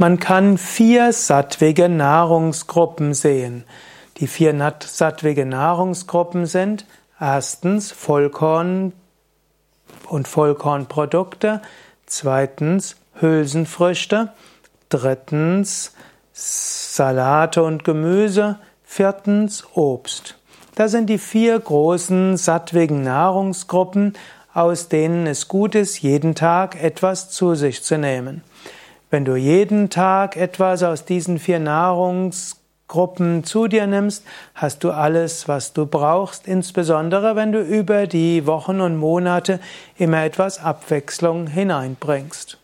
Man kann vier sattwige Nahrungsgruppen sehen. Die vier sattwige Nahrungsgruppen sind erstens Vollkorn und Vollkornprodukte, zweitens Hülsenfrüchte, drittens Salate und Gemüse, viertens Obst. Das sind die vier großen sattwigen Nahrungsgruppen, aus denen es gut ist, jeden Tag etwas zu sich zu nehmen. Wenn du jeden Tag etwas aus diesen vier Nahrungsgruppen zu dir nimmst, hast du alles, was du brauchst, insbesondere wenn du über die Wochen und Monate immer etwas Abwechslung hineinbringst.